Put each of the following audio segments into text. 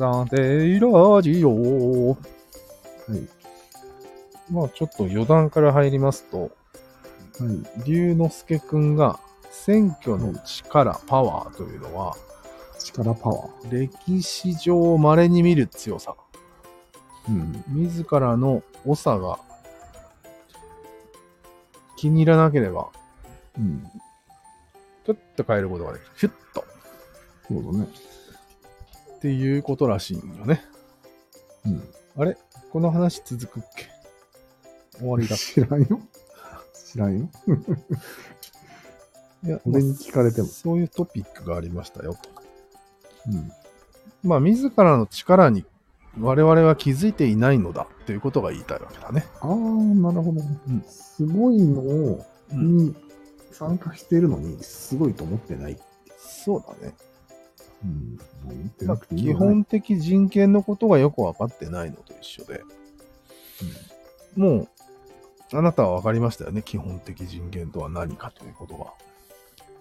ザデイラジオ。はい。まあちょっと余談から入りますと、はい。龍之介くんが選挙の力、パワーというのは、力パワー。歴史上稀に見る強さ。うん。自らの長が気に入らなければ、うん。プッと変えることができる。ヒュッと。そうだね。っていうことらしいんよね。うん。あれ？この話続くっけ？終わりだ。知らんよ。知らんよ。いや、俺に聞かれても。そういうトピックがありましたよと。うん。まあ、自らの力に我々は気づいていないのだっていうことが言いたいわけだね。ああ、なるほど。うんすごいのに参加してるのに、すごいと思ってない。そうだね。うん。基本的人権のことがよくわかってないのと一緒で、もう、あなたはわかりましたよね。基本的人権とは何かということは。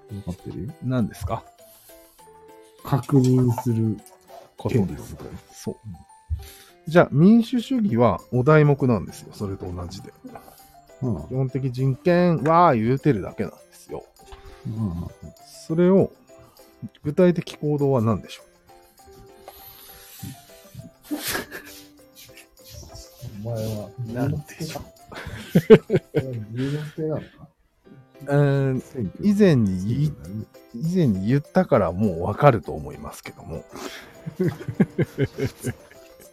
分かってるよ。何ですか？確認すること権利のです。そう。じゃあ、民主主義はお題目なんですよ。それと同じで。うん基本的人権は言うてるだけなんですよ。うんそれを、具体的行動は何でしょお前は、なんでしょう？ー選挙以前に以前に言ったからもうわかると思いますけども。2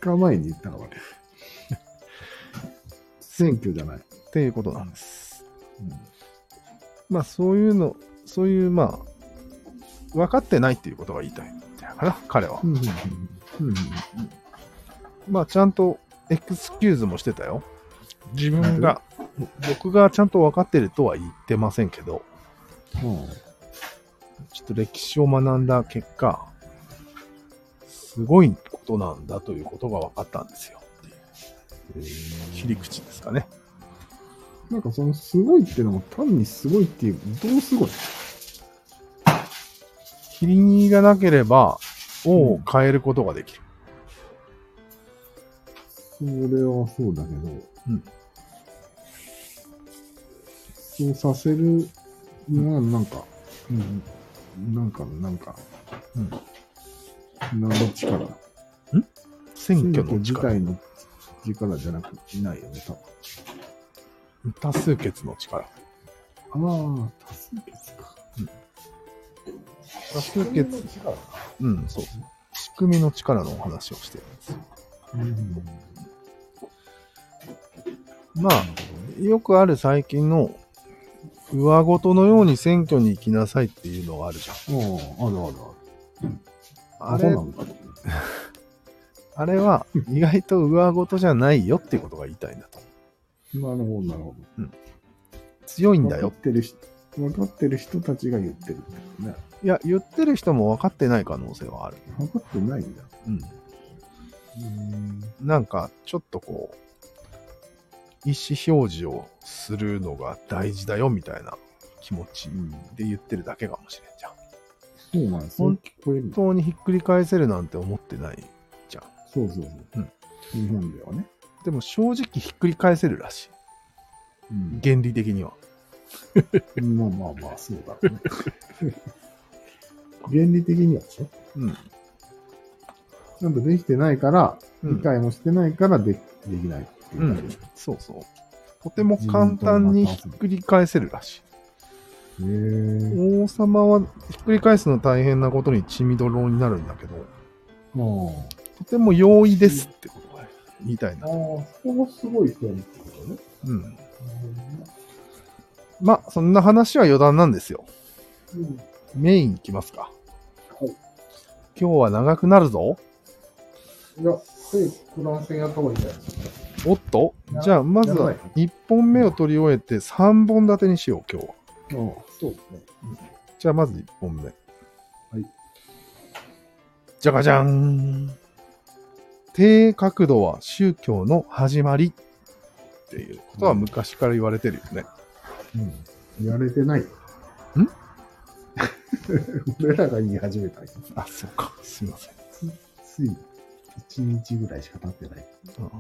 日前に言ったから。選挙じゃない。っていうことなんです。まあそういうの、そういうまあ、分かってないっていうことが言いたいんだかな、彼は。うん。うん。うん。まあちゃんとエクスキューズもしてたよ。自分が、僕がちゃんと分かってるとは言ってませんけど、うん。ちょっと歴史を学んだ結果、すごいことなんだということが分かったんですよ。えー切り口ですかね。なんかそのすごいっていうのも単にすごいっていう、どうすごい？切り身がなければ、王を変えることができる。それはそうだけど、うんそうさせるのはなんか、うん、なんか、なんか、うん何の力選挙の自力、体の力じゃなくていないよね、多分。多数決の力。ああ、多数決か。多数決、力。うん、そう。仕組みの力のお話をしてるんですよ。うん。まあ、よくある最近の、上ごとのように選挙に行きなさいっていうのがあるじゃん。ああ、あるあるある。あれな、んかあれは意外と上ごとじゃないよっていうことが言いたいんだと。なるほど、なるほど。強いんだよ分かっ。てる人、分かってる人たちが言ってるんだよね。いや、言ってる人も分かってない可能性はある。分かってないんだ。うん。うん。なんか、ちょっとこう、意思表示をするのが大事だよみたいな気持ちで言ってるだけかもしれんじゃん。そうなんです。本。当にひっくり返せるなんて思ってないじゃん。そうそうそう。うん日本ではね。でも正直ひっくり返せるらしうんい。原理的には。まあまあまあ、そうだろうね。原理的にはでしょうん。ちゃんとできてないから、うん理解もしてないからでできないっていう。そうそう。とても簡単にひっくり返せるらしい。へえ。王様はひっくり返すの大変なことに血みどろになるんだけど、まとても容易ですってことが言いたいなあ、あ。あ、そこもすごい人にってことね。うん。まあ、そんな話は余談なんですよ。うん。メインいきますか。はい。今日は長くなるぞ。いや、早くフランス戦やった方がいいんじゃないですか。おっと？じゃあ、まずはやばい1本目を取り終えて3本立てにしよう、今日は。ああ、そうですね。じゃあ、まず1本目。はい。じゃがじゃーん。低角度は宗教の始まりっていうことは昔から言われてるよね。うん。やれてない。ん？俺らが言い始めたあ、そうか。すいません。つい。1日ぐらいしか経ってない。うん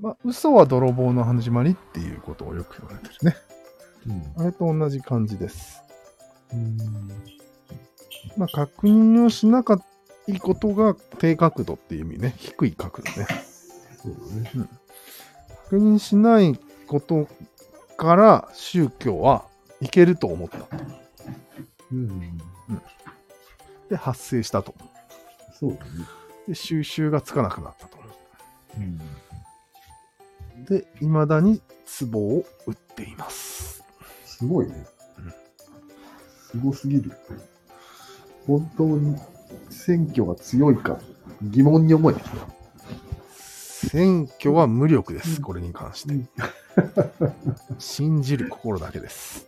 まあ、嘘は泥棒の始まりっていうことをよく言われてるね。うん。あれと同じ感じです。うん。まあ、確認をしなかったことが低角度っていう意味ね。低い角度ね。そうだね。確認しないことから宗教はいけると思った。うん。で、発生したと。そうだね。で、収集がつかなくなったと。うん。で、未だに壺を売っています。すごいねうん。すごすぎる。本当に選挙が強いか疑問に思えてきた。選挙は無力です。これに関して。う ん信じる心だけです。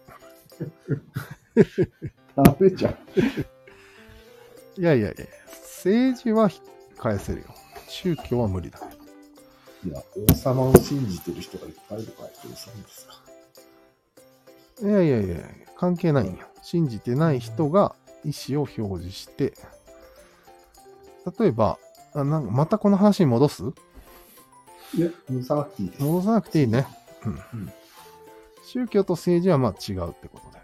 ダメじゃん。いやいやいや、政治は返せるよ。宗教は無理だ。いや、王様を信じてる人がいっぱいいるからどうするんですか。いやいやいや、関係ないんよ。信じてない人が意思を表示して、例えば、あなんかまたこの話に戻す？いや、戻さなくていいです。戻さなくていいね。うん。うん宗教と政治はまあ違うってことで。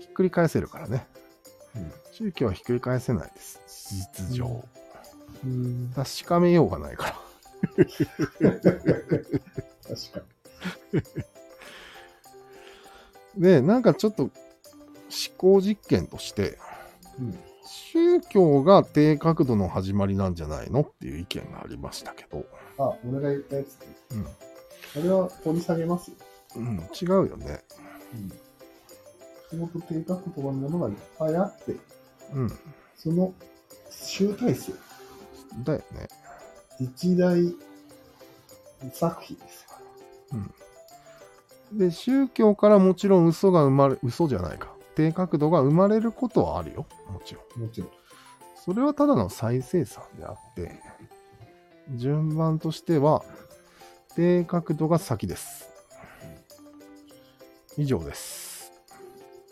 ひっくり返せるからね。うん宗教はひっくり返せないです。事実上。うん。確かめようがないから。確かで、なんかちょっと思考実験として、に。うん。宗教が低角度の始まりなんじゃないの？っていう意見がありましたけど、あ、俺が言ったやつね。うん。あれは掘り下げますよ。うん、違うよね。うん。仕事低角度なものがいっぱいあって、うん。その集大成、だよね。一大作品ですよ。で、宗教からもちろん嘘が生まれ、嘘じゃないか。低角度が生まれることはあるよ。もちろん。もちろん。それはただの再生産であって、順番としては、低角度が先です。以上です。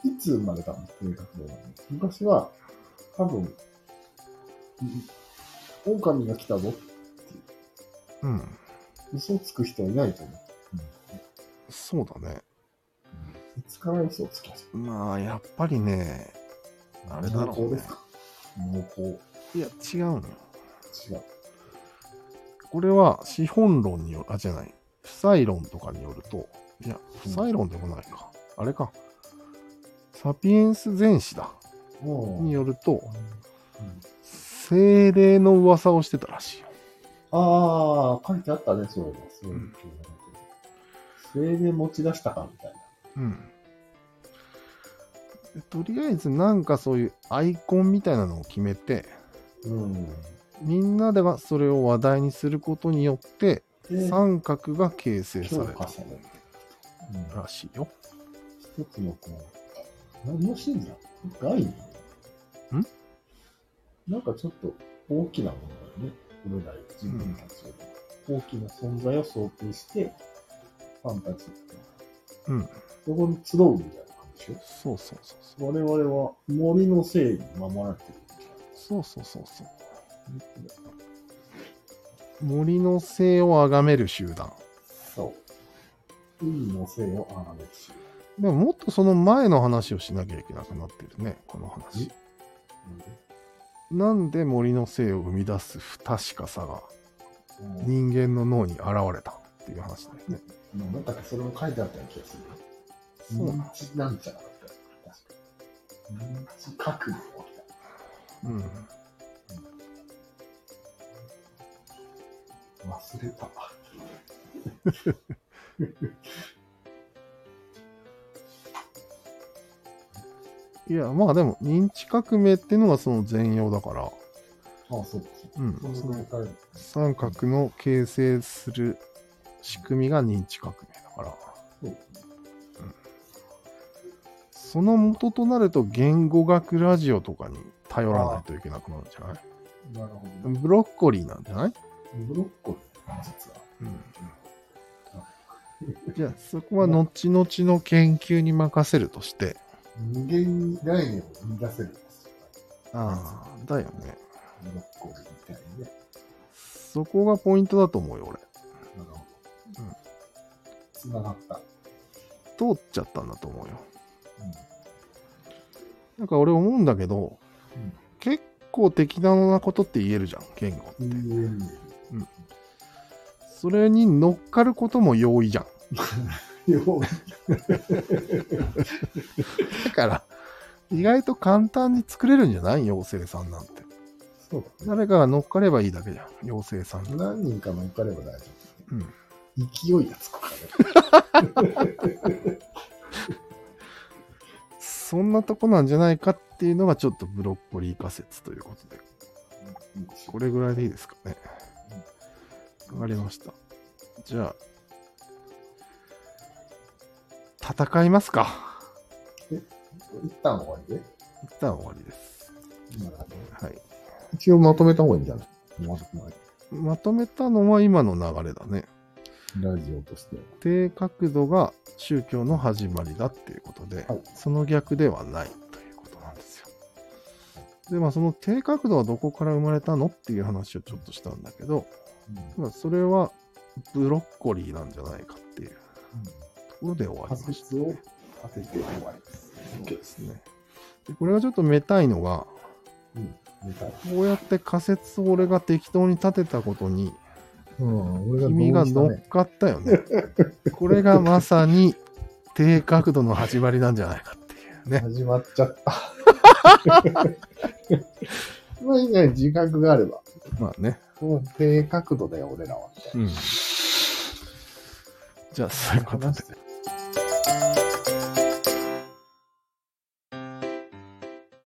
いつ生まれたの低角度。昔は、多分、うん狼が来たぞってうう、嘘をつく人はいないと思う。そうだね。いつから嘘をつき始めまあ、やっぱりね、たあれだろうね濃厚ですか？濃厚。いや、違うのよ。違う。これは資本論による、あ、じゃない。負債論とかによると、いや、負債論でもないか。あれか。サピエンス全史だ。によると、うん精霊の噂をしてたらしいよ。ああ、書いてあったね、そういえば。そういううんそれで持ち出したかみたいな。うん。でとりあえずなんかそういうアイコンみたいなのを決めて、うん。みんなではそれを話題にすることによって、で、三角が形成さ評れたらしいよ。一つのこう、何の信者概念ん？なんかちょっと大きなものだよね。俺ら自分たちよ大きな存在を想定して、ファンタジーっていうん。そこに集うみたいな感じでしそうそうそうそう。ょ我々は森のせいに守られてるみたいそうそうそうそう。な。森の性を崇める集団。そう。海のせいをあがめるし。でももっとその前の話をしなきゃいけなくなってるね、この話。なんで森の性を生み出す不確かさがうん人間の脳に現れたっていう話だよね。うんなんかそれも書いてあったような気がする。そうなんちゃらだったよ確か認知革命が起きた。うん。忘れた。いや、まあでも認知革命っていうのがその全容だから、ああ、そうか、そうん。その三角の形成する仕組みが認知革命だから、そう。その元となると言語学ラジオとかに頼らないといけなくなるんじゃない？なるほど。ブロッコリーなんじゃない、ブロッコリー、実は。うん、じゃあそこは後々の研究に任せるとして、無限に概念を生み出せるんですよ。ああ、だよね。ブロッコリーみたいにね。そこがポイントだと思うよ、俺。なるほど。うん。つながった。通っちゃったんだと思うよ。なんか俺思うんだけど、うん結構適当なことって言えるじゃん、言語。うん。うん。それに乗っかることも容易じゃん。よ だから、意外と簡単に作れるんじゃない？妖精さんなんて。そうだね。誰かが乗っかればいいだけじゃん、妖精さんに。何人か乗っかれば大丈夫。うん。勢いがつくからね。そんなとこなんじゃないかっていうのがちょっとブロッコリー仮説ということで。これぐらいでいいですかね。わかりました。じゃあ、戦いますか。一旦終わりで？一旦終わりです。はい。一応まとめた方がいいんじゃないまとめたのは今の流れだね。ラジオとして。低角度が宗教の始まりだっていうことで、はいその逆ではないということなんですよ。で、まあその低角度はどこから生まれたのっていう話をちょっとしたんだけど、まあそれはブロッコリーなんじゃないかっていうところで終わり仮ました、説を当てて終わりです。そうですね。でこれがちょっとめたいのが、うん。みたい。こうやって仮説を俺が適当に立てたことに、うん。俺が君が乗っかったよね。これがまさに低角度の始まりなんじゃないかっていうね。始まっちゃった。まあいいね、自覚があれば。まあね。もう低角度だよ、俺らは。うん。じゃあ、そういうことで。